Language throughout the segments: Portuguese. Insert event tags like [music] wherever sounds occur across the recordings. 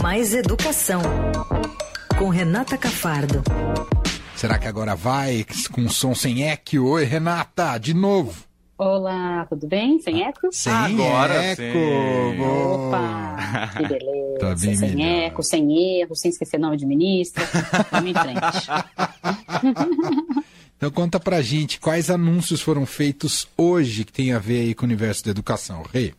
Mais Educação, com Renata Cafardo. Será que agora vai com som sem eco? Oi, Renata, de novo. Olá, tudo bem? Sem eco? Sem Agora eco. sim. Opa, que beleza. Tá bem sem melhor. eco, sem erro, sem esquecer nome de ministra. Vamos em frente. [laughs] Então conta pra gente quais anúncios foram feitos hoje que tem a ver aí com o universo da educação, Rei.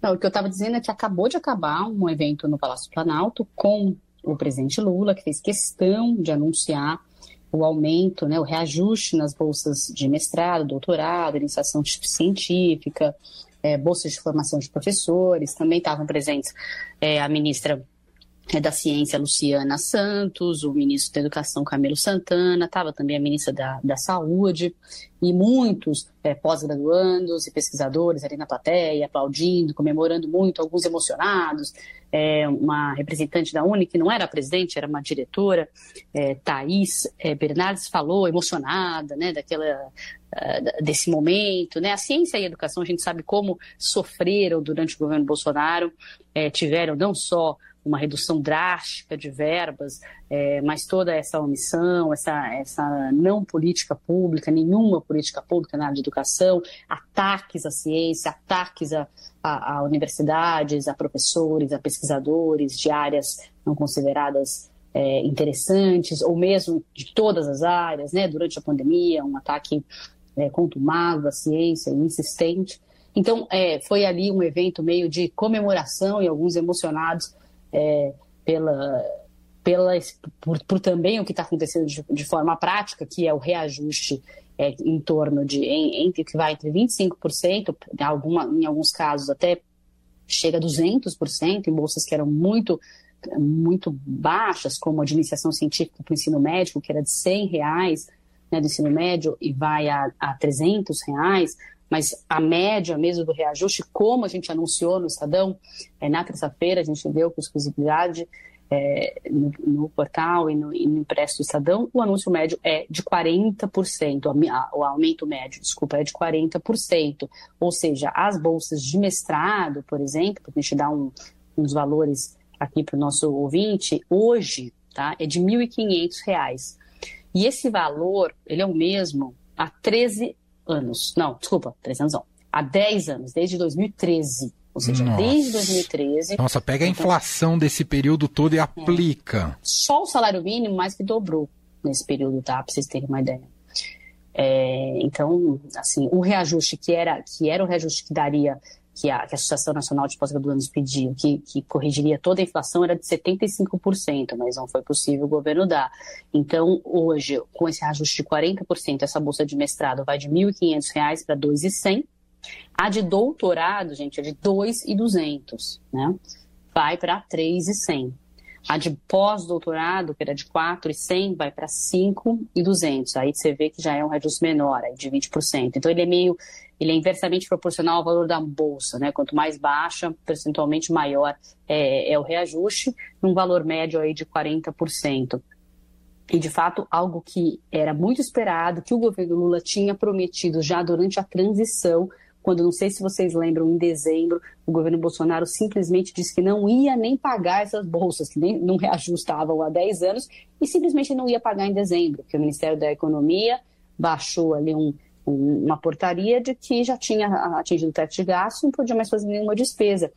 Não, o que eu estava dizendo é que acabou de acabar um evento no Palácio Planalto com o presidente Lula, que fez questão de anunciar o aumento, né, o reajuste nas bolsas de mestrado, doutorado, iniciação científica, eh, bolsas de formação de professores. Também estavam presentes eh, a ministra eh, da Ciência, Luciana Santos, o ministro da Educação, Camilo Santana, estava também a ministra da, da Saúde, e muitos eh, pós-graduandos e pesquisadores ali na plateia, aplaudindo, comemorando muito, alguns emocionados. Eh, uma representante da Uni, que não era presidente, era uma diretora, eh, Thaís eh, Bernardes, falou emocionada né, daquela, ah, desse momento. Né? A ciência e a educação, a gente sabe como sofreram durante o governo Bolsonaro, eh, tiveram não só uma redução drástica de verbas, é, mas toda essa omissão, essa, essa não política pública, nenhuma política pública na área de educação, ataques à ciência, ataques a, a, a universidades, a professores, a pesquisadores de áreas não consideradas é, interessantes, ou mesmo de todas as áreas, né, durante a pandemia, um ataque é, contumado à ciência, insistente. Então, é, foi ali um evento meio de comemoração e alguns emocionados é, pela, pela, por, por, também o que está acontecendo de, de, forma prática, que é o reajuste é, em torno de, em, entre, que vai entre 25%, em, alguma, em alguns casos até chega a 200%, em bolsas que eram muito, muito baixas, como a de iniciação científica para o ensino médico, que era de 100 reais né, do ensino médio e vai a, a 300 reais, mas a média mesmo do reajuste, como a gente anunciou no Estadão, é, na terça-feira a gente deu com exclusividade é, no, no, portal e no, e no impresso do Estadão, o anúncio médio é de 40%, o aumento médio, desculpa, é de 40%. Ou seja, as bolsas de mestrado, por exemplo, para a gente dar um, uns valores aqui para o nosso ouvinte, hoje tá, é de R$ 1.500. E esse valor, ele é o mesmo há 13 anos. Não, desculpa, 13 anos não. Há 10 anos, desde 2013. Ou seja, Nossa. desde 2013. Nossa, pega a inflação então, desse período todo e aplica. É, só o salário mínimo mais que dobrou nesse período, tá? Para vocês terem uma ideia. É, então, assim, o reajuste que era, que era o reajuste que daria que a, que a Associação Nacional de Pós-Graduandos pediu, que, que corrigiria toda a inflação, era de 75%, mas não foi possível o governo dar. Então, hoje, com esse reajuste de 40%, essa bolsa de mestrado vai de R$ 1.500 para R$ 2.100. A de doutorado, gente, é de R$ 2.200, né? Vai para R$ 3.100. A de pós-doutorado, que era de 4,100, vai para 5,200. Aí você vê que já é um reajuste menor, aí de 20%. Então ele é meio, ele é inversamente proporcional ao valor da bolsa, né? Quanto mais baixa, percentualmente maior é, é o reajuste, num valor médio aí de 40%. E, de fato, algo que era muito esperado, que o governo Lula tinha prometido já durante a transição, quando, não sei se vocês lembram, em dezembro, o governo Bolsonaro simplesmente disse que não ia nem pagar essas bolsas, que nem, não reajustavam há 10 anos, e simplesmente não ia pagar em dezembro, porque o Ministério da Economia baixou ali um, um, uma portaria de que já tinha atingido o teto de gasto não podia mais fazer nenhuma despesa.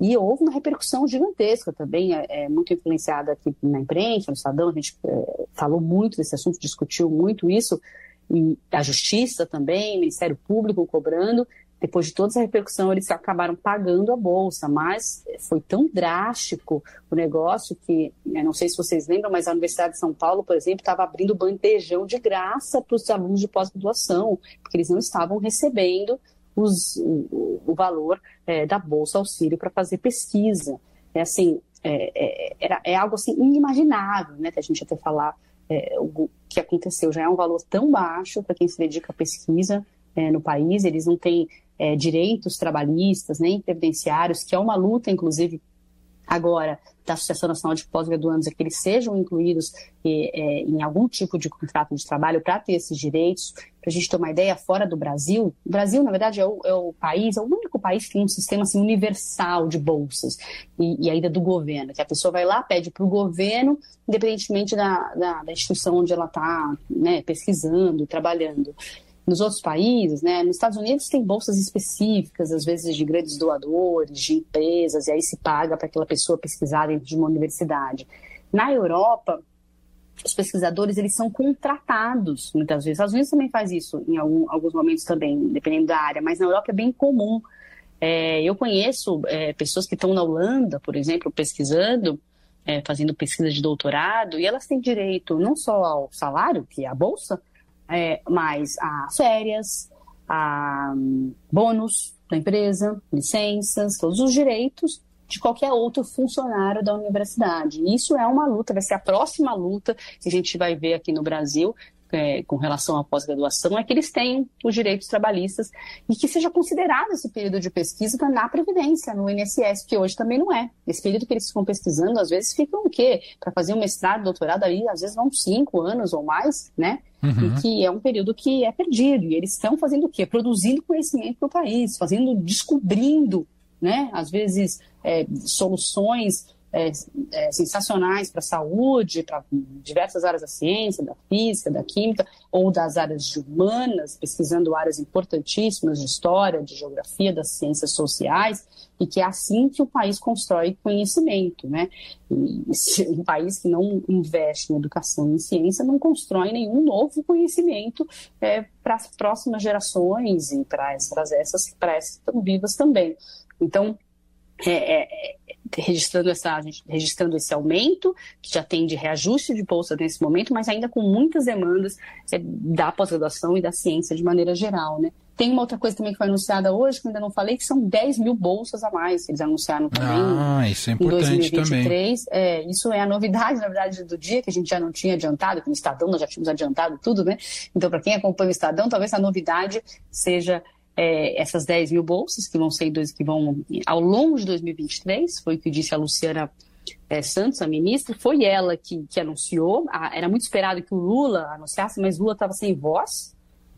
E houve uma repercussão gigantesca também, é, é, muito influenciada aqui na imprensa, no Estadão, a gente é, falou muito desse assunto, discutiu muito isso, e a Justiça também, o Ministério Público cobrando. Depois de toda essa repercussão, eles acabaram pagando a bolsa, mas foi tão drástico o negócio que, não sei se vocês lembram, mas a Universidade de São Paulo, por exemplo, estava abrindo bandejão de graça para os alunos de pós-graduação, porque eles não estavam recebendo os, o, o, valor é, da bolsa auxílio para fazer pesquisa. É assim, é, é, é, algo assim inimaginável, né, que a gente até falar é, o que aconteceu. Já é um valor tão baixo para quem se dedica à pesquisa é, no país, eles não têm é, direitos trabalhistas nem previdenciários, que é uma luta, inclusive, agora da Associação Nacional de Pós-Graduandos é que eles sejam incluídos é, em algum tipo de contrato de trabalho para ter esses direitos. Para a gente ter uma ideia, fora do Brasil, o Brasil, na verdade, é o, é o, país, é o único país que tem um sistema assim, universal de bolsas e, e ainda do governo, que a pessoa vai lá, pede para o governo, independentemente da, da, da, instituição onde ela está né, pesquisando, trabalhando nos outros países, né? Nos Estados Unidos tem bolsas específicas, às vezes de grandes doadores, de empresas, e aí se paga para aquela pessoa pesquisar dentro de uma universidade. Na Europa, os pesquisadores eles são contratados muitas vezes. Os Estados Unidos também faz isso em algum, alguns momentos também, dependendo da área, mas na Europa é bem comum. É, eu conheço é, pessoas que estão na Holanda, por exemplo, pesquisando, é, fazendo pesquisa de doutorado, e elas têm direito não só ao salário, que é a bolsa, é, mas a férias, a um, bônus da empresa, licenças, todos os direitos de qualquer outro funcionário da universidade. Isso é uma luta, vai ser a próxima luta que a gente vai ver aqui no Brasil, é, com relação à pós-graduação é que eles tenham os direitos trabalhistas e que seja considerado esse período de pesquisa na Previdência, no INSS, que hoje também não é. Esse período que eles ficam pesquisando, às vezes ficam o quê? Para fazer um mestrado, doutorado ali, às vezes vão cinco anos ou mais, né? Uhum. E que é um período que é perdido. E eles estão fazendo o quê? Produzindo conhecimento para o país, fazendo, descobrindo, né? Às vezes, é, soluções é, é, sensacionais para a saúde, para diversas áreas da ciência, da física, da química, ou das áreas de humanas, pesquisando áreas importantíssimas de história, de geografia, das ciências sociais, e que é assim que o país constrói conhecimento, né? E um país que não investe em educação e em ciência não constrói nenhum novo conhecimento é, para as próximas gerações e para essas, essas, essas que estão vivas também. Então, é, é, registrando, essa, registrando esse aumento, que já tem de reajuste de bolsa nesse momento, mas ainda com muitas demandas é, da pós-graduação e da ciência de maneira geral, né? Tem uma outra coisa também que foi anunciada hoje, que ainda não falei, que são 10 mil bolsas a mais que eles anunciaram também. Ah, isso é importante em 2023. também. É, isso é a novidade, na verdade, do dia, que a gente já não tinha adiantado, que no Estadão nós já tínhamos adiantado tudo, né? Então, para quem acompanha o Estadão, talvez a novidade seja é, essas 10 mil bolsas que vão ser dois, que vão ao longo de 2023, foi o que disse a Luciana é, Santos, a ministra, foi ela que, que anunciou. A, era muito esperado que o Lula anunciasse, mas Lula estava sem voz.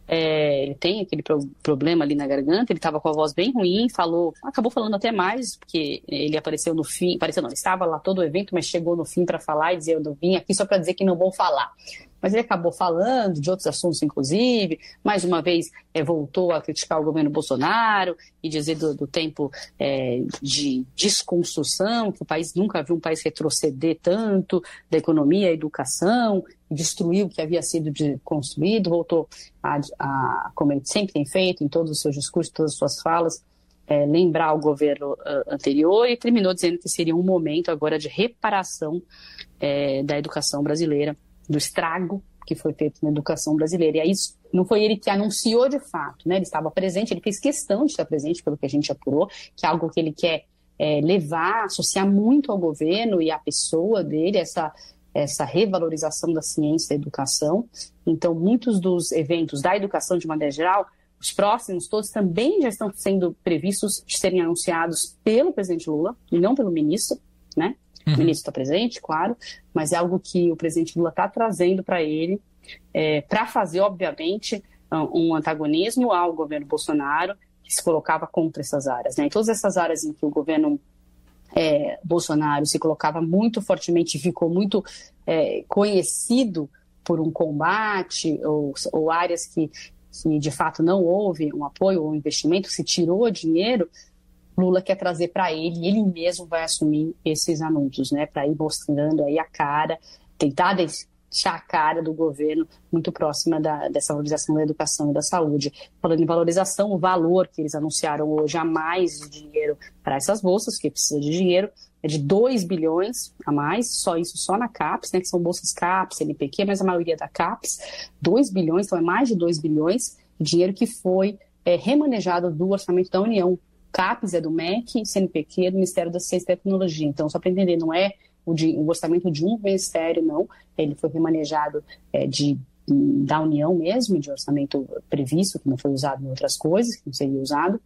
É, ele tem aquele pro, problema ali na garganta, ele estava com a voz bem ruim, falou, acabou falando até mais, porque ele apareceu no fim, apareceu não, estava lá todo o evento, mas chegou no fim para falar e dizer, eu vim aqui só para dizer que não vou falar mas ele acabou falando de outros assuntos, inclusive, mais uma vez é, voltou a criticar o governo Bolsonaro e dizer do, do tempo é, de desconstrução, que o país nunca viu um país retroceder tanto da economia, educação, destruiu o que havia sido construído, voltou a, a, como ele sempre tem feito em todos os seus discursos, todas as suas falas, é, lembrar o governo uh, anterior e terminou dizendo que seria um momento agora de reparação é, da educação brasileira do estrago que foi feito na educação brasileira. E aí não foi ele que anunciou de fato, né? Ele estava presente, ele fez questão de estar presente, pelo que a gente apurou, que é algo que ele quer é, levar, associar muito ao governo e à pessoa dele, essa, essa revalorização da ciência e da educação. Então, muitos dos eventos da educação de maneira geral, os próximos todos também já estão sendo previstos de serem anunciados pelo presidente Lula e não pelo ministro, né? Uhum. O ministro está presente, claro, mas é algo que o presidente Lula está trazendo para ele, é, para fazer, obviamente, um antagonismo ao governo Bolsonaro, que se colocava contra essas áreas. Né? Em todas essas áreas em que o governo é, Bolsonaro se colocava muito fortemente, ficou muito é, conhecido por um combate, ou, ou áreas que, que de fato não houve um apoio ou um investimento, se tirou dinheiro, Lula quer trazer para ele, ele mesmo vai assumir esses anúncios, né, para ir mostrando aí a cara, tentar deixar a cara do governo muito próxima da, dessa valorização da educação e da saúde. Falando em valorização, o valor que eles anunciaram hoje a mais de dinheiro para essas bolsas, que precisa de dinheiro, é de 2 bilhões a mais, só isso só na CAPES, né, que são bolsas CAPES, NPq, mas a maioria da CAPES, 2 bilhões, então é mais de 2 bilhões dinheiro que foi é, remanejado do orçamento da União CAPES é do MEC, CNPq é do Ministério da Ciência e Tecnologia. Então, só para entender, não é o, de, o, orçamento de um ministério, não. Ele foi remanejado é, de, da União mesmo, de orçamento previsto, que não foi usado em outras coisas, que não seria usado.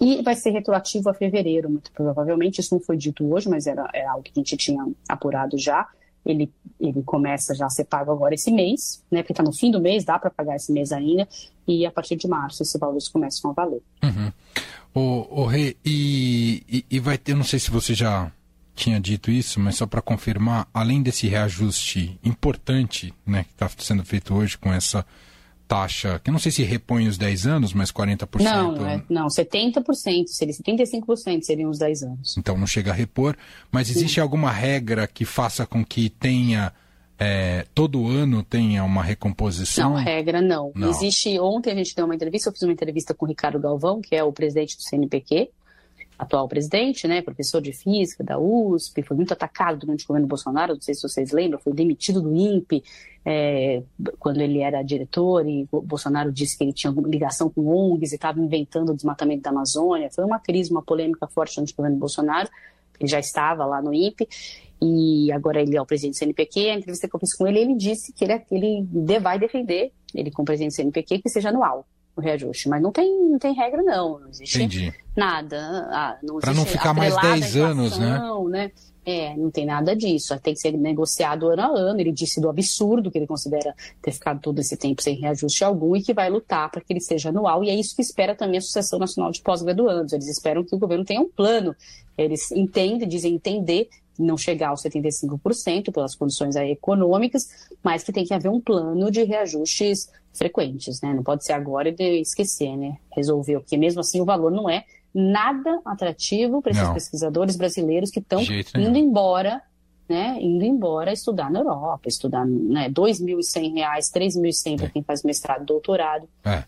e vai ser retroativo a fevereiro, muito provavelmente. Isso não foi dito hoje, mas era, era algo que a gente tinha apurado já. Ele, ele começa já a ser pago agora esse mês, né? Porque está no fim do mês, dá para pagar esse mês ainda, e a partir de março esses valores começam a valer. Uhum. O, o Rê, e, e, e vai ter, eu não sei se você já tinha dito isso, mas só para confirmar, além desse reajuste importante né, que está sendo feito hoje com essa taxa, que eu não sei se repõe os 10 anos, mas 40%. Não, é, não 70%, seria 75% seriam os 10 anos. Então não chega a repor, mas existe Sim. alguma regra que faça com que tenha é, todo ano tenha uma recomposição? Não, regra não. não. Existe. Ontem a gente deu uma entrevista, eu fiz uma entrevista com o Ricardo Galvão, que é o presidente do CNPq, atual presidente, né, professor de física da USP, foi muito atacado durante o governo Bolsonaro, não sei se vocês lembram, foi demitido do INPE é, quando ele era diretor e Bolsonaro disse que ele tinha ligação com ONGs e estava inventando o desmatamento da Amazônia. Foi uma crise, uma polêmica forte durante o governo Bolsonaro. Ele já estava lá no INPE e agora ele é o presidente do CNPq. A entrevista que eu fiz com ele, ele disse que ele, ele vai defender, ele como presidente do CNPq, que seja anual o reajuste. Mas não tem, não tem regra, não. Não existe Entendi. nada. Ah, Para não ficar mais 10 anos, né? né? É, não tem nada disso. Tem que ser negociado ano a ano. Ele disse do absurdo que ele considera ter ficado todo esse tempo sem reajuste algum e que vai lutar para que ele seja anual. E é isso que espera também a Associação Nacional de Pós-Graduandos. Eles esperam que o governo tenha um plano. Eles entendem, dizem entender não chegar aos 75% pelas condições econômicas, mas que tem que haver um plano de reajustes frequentes, né? Não pode ser agora e esquecer, né? Resolveu, porque mesmo assim o valor não é nada atrativo para esses não. pesquisadores brasileiros que estão indo embora, né? Indo embora estudar na Europa, estudar, né? R$ 2.100, R$ 3.100 para quem faz mestrado e doutorado. É.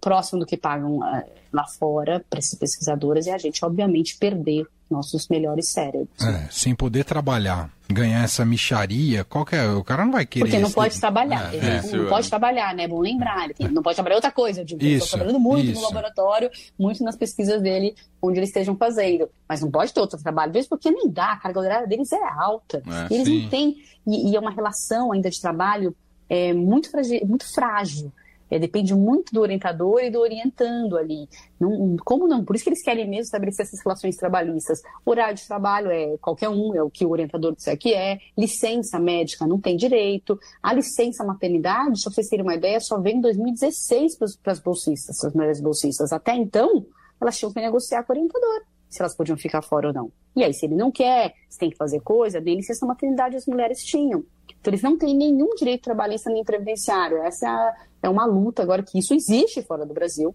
Próximo do que pagam uh, lá fora para esses pesquisadores e a gente, obviamente, perder nossos melhores cérebros. É, sem poder trabalhar, ganhar essa micharia, qualquer, o cara não vai querer. Porque não pode tipo... trabalhar, é, não, não pode trabalhar, né? É bom lembrar, ele não pode trabalhar outra coisa, eu digo, isso, estou trabalhando muito isso. no laboratório, muito nas pesquisas dele, onde eles estejam fazendo, mas não pode ter outro trabalho, vezes porque nem dá, a carga horária deles é alta, é, eles sim. não têm, e, e, é uma relação ainda de trabalho é, muito, frágil, muito frágil. É, depende muito do orientador e do orientando ali. Não, como não? Por isso que eles querem mesmo estabelecer essas relações trabalhistas. Horário de trabalho é qualquer um, é o que o orientador disser que é. Licença médica não tem direito. A licença maternidade, se vocês terem uma ideia, só vem em 2016 para as bolsistas, as mulheres bolsistas. Até então, elas tinham que negociar com o orientador se elas podiam ficar fora ou não. E aí, se ele não quer, se tem que fazer coisa, nem licença maternidade as mulheres tinham. Então, eles não têm nenhum direito trabalhista nem previdenciário. Essa é, a, é uma luta agora que isso existe fora do Brasil.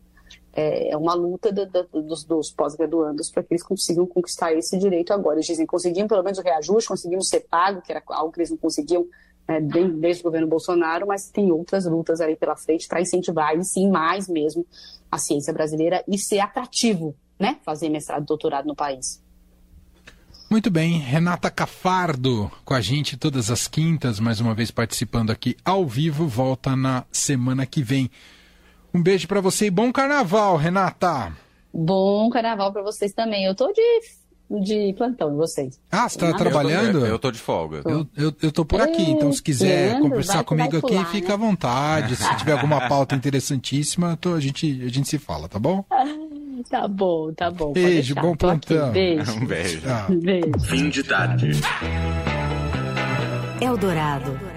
É, é uma luta do, do, dos, dos pós-graduandos para que eles consigam conquistar esse direito agora. Eles dizem conseguimos pelo menos o reajuste, conseguimos ser pago, que era algo que eles não conseguiam é, desde o governo Bolsonaro, mas tem outras lutas aí pela frente para incentivar, e sim, mais mesmo, a ciência brasileira e ser atrativo, né? Fazer mestrado e doutorado no país. Muito bem, Renata Cafardo com a gente todas as quintas, mais uma vez participando aqui ao vivo, volta na semana que vem. Um beijo para você e bom carnaval, Renata. Bom carnaval para vocês também. Eu tô de de plantão, vocês. Ah, você tá trabalhando? Eu tô, eu tô de folga. Eu, eu, eu tô por aqui, então se quiser Leandro, conversar comigo pular, aqui, fica né? à vontade. Se tiver alguma pauta interessantíssima, tô, a, gente, a gente se fala, tá bom? [laughs] Tá bom, tá bom. Beijo, bom plantão. Beijo. Um beijo. Beijo. Fim de tarde. Eldorado.